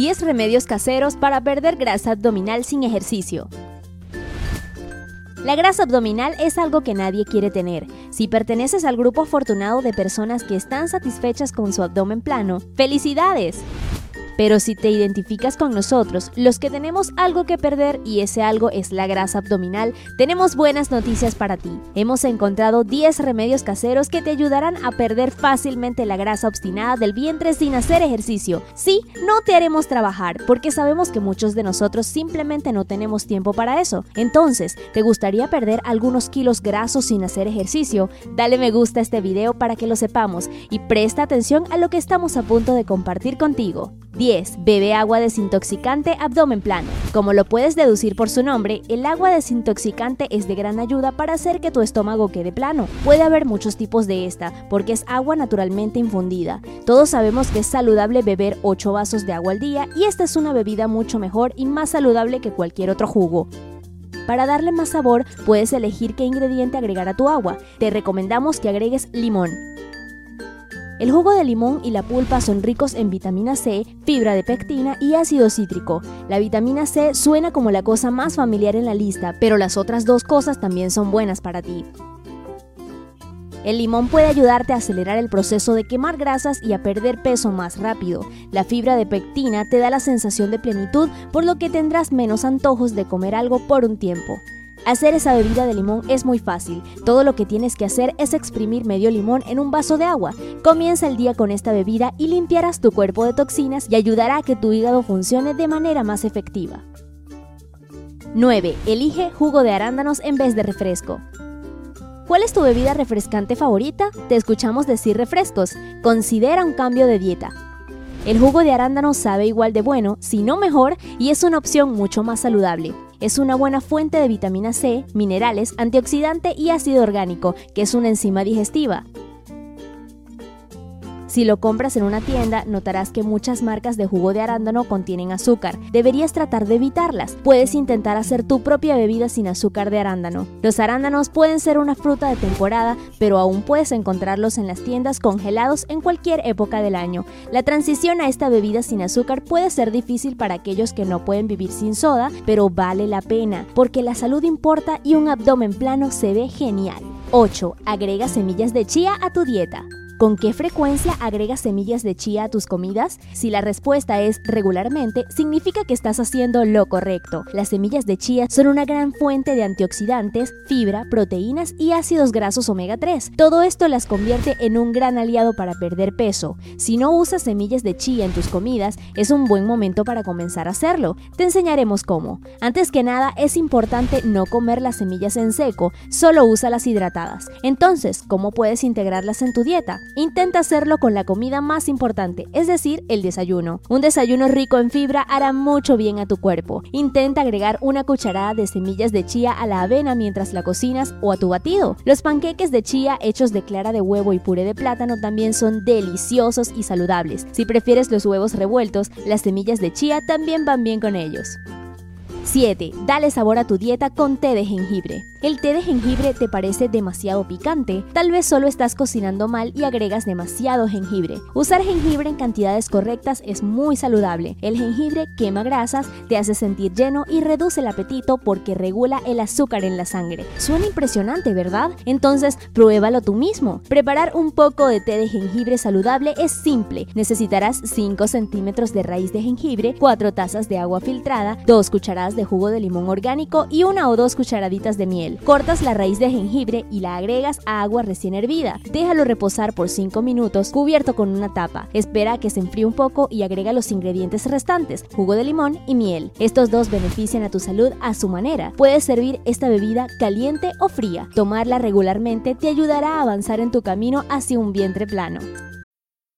10 remedios caseros para perder grasa abdominal sin ejercicio. La grasa abdominal es algo que nadie quiere tener. Si perteneces al grupo afortunado de personas que están satisfechas con su abdomen plano, ¡felicidades! Pero si te identificas con nosotros, los que tenemos algo que perder y ese algo es la grasa abdominal, tenemos buenas noticias para ti. Hemos encontrado 10 remedios caseros que te ayudarán a perder fácilmente la grasa obstinada del vientre sin hacer ejercicio. Sí, no te haremos trabajar, porque sabemos que muchos de nosotros simplemente no tenemos tiempo para eso. Entonces, ¿te gustaría perder algunos kilos grasos sin hacer ejercicio? Dale me gusta a este video para que lo sepamos y presta atención a lo que estamos a punto de compartir contigo. 10. Bebe agua desintoxicante abdomen plano. Como lo puedes deducir por su nombre, el agua desintoxicante es de gran ayuda para hacer que tu estómago quede plano. Puede haber muchos tipos de esta, porque es agua naturalmente infundida. Todos sabemos que es saludable beber 8 vasos de agua al día y esta es una bebida mucho mejor y más saludable que cualquier otro jugo. Para darle más sabor, puedes elegir qué ingrediente agregar a tu agua. Te recomendamos que agregues limón. El jugo de limón y la pulpa son ricos en vitamina C, fibra de pectina y ácido cítrico. La vitamina C suena como la cosa más familiar en la lista, pero las otras dos cosas también son buenas para ti. El limón puede ayudarte a acelerar el proceso de quemar grasas y a perder peso más rápido. La fibra de pectina te da la sensación de plenitud, por lo que tendrás menos antojos de comer algo por un tiempo. Hacer esa bebida de limón es muy fácil. Todo lo que tienes que hacer es exprimir medio limón en un vaso de agua. Comienza el día con esta bebida y limpiarás tu cuerpo de toxinas y ayudará a que tu hígado funcione de manera más efectiva. 9. Elige jugo de arándanos en vez de refresco. ¿Cuál es tu bebida refrescante favorita? Te escuchamos decir refrescos. Considera un cambio de dieta. El jugo de arándano sabe igual de bueno, si no mejor, y es una opción mucho más saludable. Es una buena fuente de vitamina C, minerales, antioxidante y ácido orgánico, que es una enzima digestiva. Si lo compras en una tienda, notarás que muchas marcas de jugo de arándano contienen azúcar. Deberías tratar de evitarlas. Puedes intentar hacer tu propia bebida sin azúcar de arándano. Los arándanos pueden ser una fruta de temporada, pero aún puedes encontrarlos en las tiendas congelados en cualquier época del año. La transición a esta bebida sin azúcar puede ser difícil para aquellos que no pueden vivir sin soda, pero vale la pena, porque la salud importa y un abdomen plano se ve genial. 8. Agrega semillas de chía a tu dieta. ¿Con qué frecuencia agregas semillas de chía a tus comidas? Si la respuesta es regularmente, significa que estás haciendo lo correcto. Las semillas de chía son una gran fuente de antioxidantes, fibra, proteínas y ácidos grasos omega 3. Todo esto las convierte en un gran aliado para perder peso. Si no usas semillas de chía en tus comidas, es un buen momento para comenzar a hacerlo. Te enseñaremos cómo. Antes que nada, es importante no comer las semillas en seco, solo usa las hidratadas. Entonces, ¿cómo puedes integrarlas en tu dieta? Intenta hacerlo con la comida más importante, es decir, el desayuno. Un desayuno rico en fibra hará mucho bien a tu cuerpo. Intenta agregar una cucharada de semillas de chía a la avena mientras la cocinas o a tu batido. Los panqueques de chía hechos de clara de huevo y puré de plátano también son deliciosos y saludables. Si prefieres los huevos revueltos, las semillas de chía también van bien con ellos. 7. Dale sabor a tu dieta con té de jengibre. ¿El té de jengibre te parece demasiado picante? Tal vez solo estás cocinando mal y agregas demasiado jengibre. Usar jengibre en cantidades correctas es muy saludable. El jengibre quema grasas, te hace sentir lleno y reduce el apetito porque regula el azúcar en la sangre. Suena impresionante, ¿verdad? Entonces, pruébalo tú mismo. Preparar un poco de té de jengibre saludable es simple. Necesitarás 5 centímetros de raíz de jengibre, 4 tazas de agua filtrada, 2 cucharadas de jugo de limón orgánico y una o dos cucharaditas de miel. Cortas la raíz de jengibre y la agregas a agua recién hervida. Déjalo reposar por 5 minutos cubierto con una tapa. Espera a que se enfríe un poco y agrega los ingredientes restantes, jugo de limón y miel. Estos dos benefician a tu salud a su manera. Puedes servir esta bebida caliente o fría. Tomarla regularmente te ayudará a avanzar en tu camino hacia un vientre plano.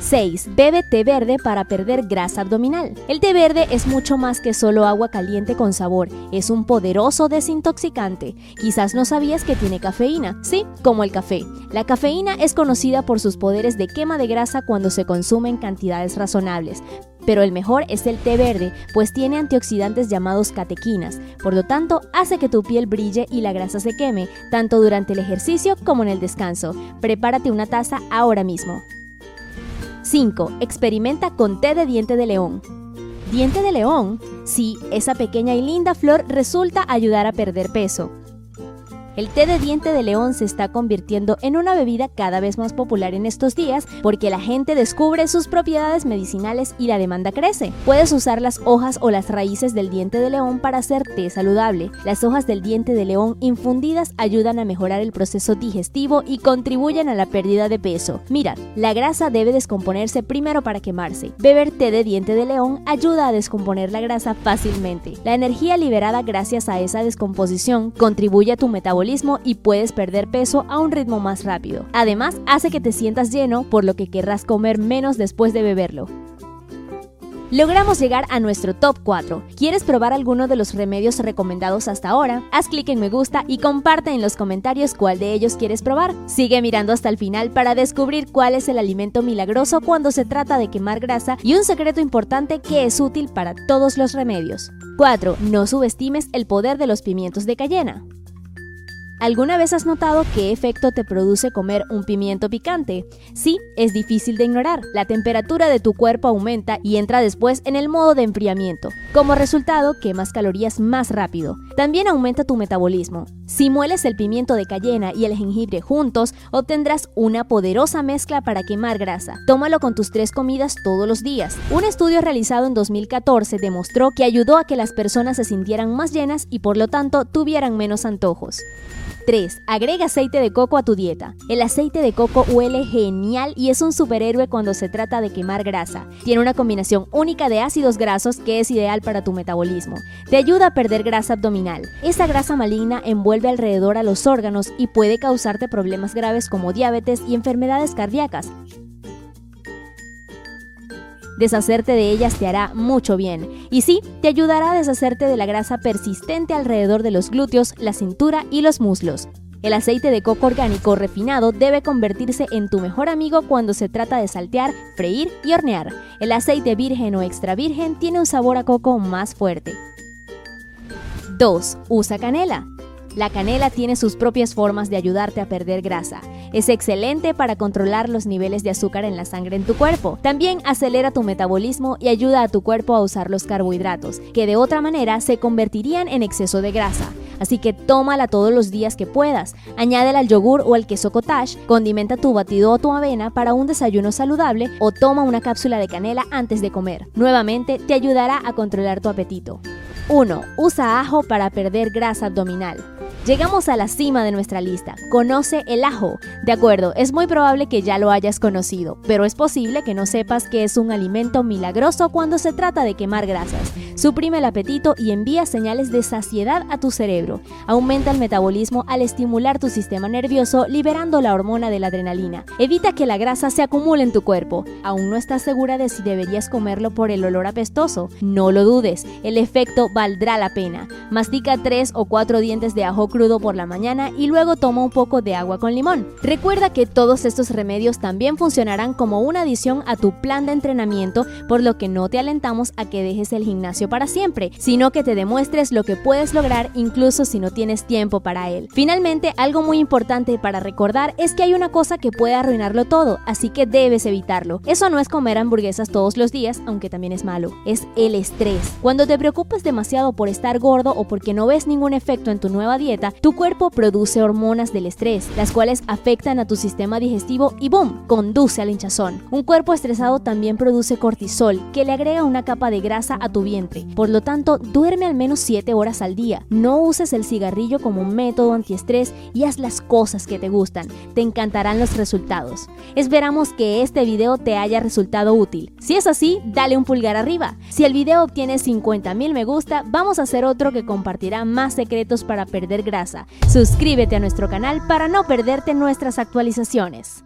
6. Bebe té verde para perder grasa abdominal. El té verde es mucho más que solo agua caliente con sabor, es un poderoso desintoxicante. Quizás no sabías que tiene cafeína, sí, como el café. La cafeína es conocida por sus poderes de quema de grasa cuando se consume en cantidades razonables. Pero el mejor es el té verde, pues tiene antioxidantes llamados catequinas, por lo tanto hace que tu piel brille y la grasa se queme, tanto durante el ejercicio como en el descanso. Prepárate una taza ahora mismo. 5. Experimenta con té de diente de león. ¿Diente de león? Sí, esa pequeña y linda flor resulta ayudar a perder peso. El té de diente de león se está convirtiendo en una bebida cada vez más popular en estos días porque la gente descubre sus propiedades medicinales y la demanda crece. Puedes usar las hojas o las raíces del diente de león para hacer té saludable. Las hojas del diente de león infundidas ayudan a mejorar el proceso digestivo y contribuyen a la pérdida de peso. Mira, la grasa debe descomponerse primero para quemarse. Beber té de diente de león ayuda a descomponer la grasa fácilmente. La energía liberada gracias a esa descomposición contribuye a tu metabolismo y puedes perder peso a un ritmo más rápido. Además, hace que te sientas lleno, por lo que querrás comer menos después de beberlo. Logramos llegar a nuestro top 4. ¿Quieres probar alguno de los remedios recomendados hasta ahora? Haz clic en me gusta y comparte en los comentarios cuál de ellos quieres probar. Sigue mirando hasta el final para descubrir cuál es el alimento milagroso cuando se trata de quemar grasa y un secreto importante que es útil para todos los remedios. 4. No subestimes el poder de los pimientos de cayena. ¿Alguna vez has notado qué efecto te produce comer un pimiento picante? Sí, es difícil de ignorar. La temperatura de tu cuerpo aumenta y entra después en el modo de enfriamiento. Como resultado, quemas calorías más rápido. También aumenta tu metabolismo. Si mueles el pimiento de cayena y el jengibre juntos, obtendrás una poderosa mezcla para quemar grasa. Tómalo con tus tres comidas todos los días. Un estudio realizado en 2014 demostró que ayudó a que las personas se sintieran más llenas y por lo tanto tuvieran menos antojos. 3. Agrega aceite de coco a tu dieta. El aceite de coco huele genial y es un superhéroe cuando se trata de quemar grasa. Tiene una combinación única de ácidos grasos que es ideal para tu metabolismo. Te ayuda a perder grasa abdominal. Esa grasa maligna envuelve alrededor a los órganos y puede causarte problemas graves como diabetes y enfermedades cardíacas. Deshacerte de ellas te hará mucho bien. Y sí, te ayudará a deshacerte de la grasa persistente alrededor de los glúteos, la cintura y los muslos. El aceite de coco orgánico refinado debe convertirse en tu mejor amigo cuando se trata de saltear, freír y hornear. El aceite virgen o extra virgen tiene un sabor a coco más fuerte. 2. Usa canela. La canela tiene sus propias formas de ayudarte a perder grasa. Es excelente para controlar los niveles de azúcar en la sangre en tu cuerpo. También acelera tu metabolismo y ayuda a tu cuerpo a usar los carbohidratos, que de otra manera se convertirían en exceso de grasa. Así que tómala todos los días que puedas. Añádela al yogur o al queso cottage, condimenta tu batido o tu avena para un desayuno saludable o toma una cápsula de canela antes de comer. Nuevamente te ayudará a controlar tu apetito. 1. Usa ajo para perder grasa abdominal. Llegamos a la cima de nuestra lista. Conoce el ajo. De acuerdo, es muy probable que ya lo hayas conocido, pero es posible que no sepas que es un alimento milagroso cuando se trata de quemar grasas. Suprime el apetito y envía señales de saciedad a tu cerebro. Aumenta el metabolismo al estimular tu sistema nervioso liberando la hormona de la adrenalina. Evita que la grasa se acumule en tu cuerpo. ¿Aún no estás segura de si deberías comerlo por el olor apestoso? No lo dudes, el efecto valdrá la pena. Mastica tres o cuatro dientes de ajo crudo por la mañana y luego toma un poco de agua con limón. Recuerda que todos estos remedios también funcionarán como una adición a tu plan de entrenamiento, por lo que no te alentamos a que dejes el gimnasio para siempre, sino que te demuestres lo que puedes lograr incluso si no tienes tiempo para él. Finalmente, algo muy importante para recordar es que hay una cosa que puede arruinarlo todo, así que debes evitarlo. Eso no es comer hamburguesas todos los días, aunque también es malo, es el estrés. Cuando te preocupas demasiado por estar gordo o porque no ves ningún efecto en tu nueva dieta, tu cuerpo produce hormonas del estrés, las cuales afectan a tu sistema digestivo y ¡boom! conduce al hinchazón. Un cuerpo estresado también produce cortisol, que le agrega una capa de grasa a tu vientre. Por lo tanto, duerme al menos 7 horas al día. No uses el cigarrillo como método antiestrés y haz las cosas que te gustan. Te encantarán los resultados. Esperamos que este video te haya resultado útil. Si es así, dale un pulgar arriba. Si el video obtiene 50 mil me gusta, vamos a hacer otro que compartirá más secretos para perder Suscríbete a nuestro canal para no perderte nuestras actualizaciones.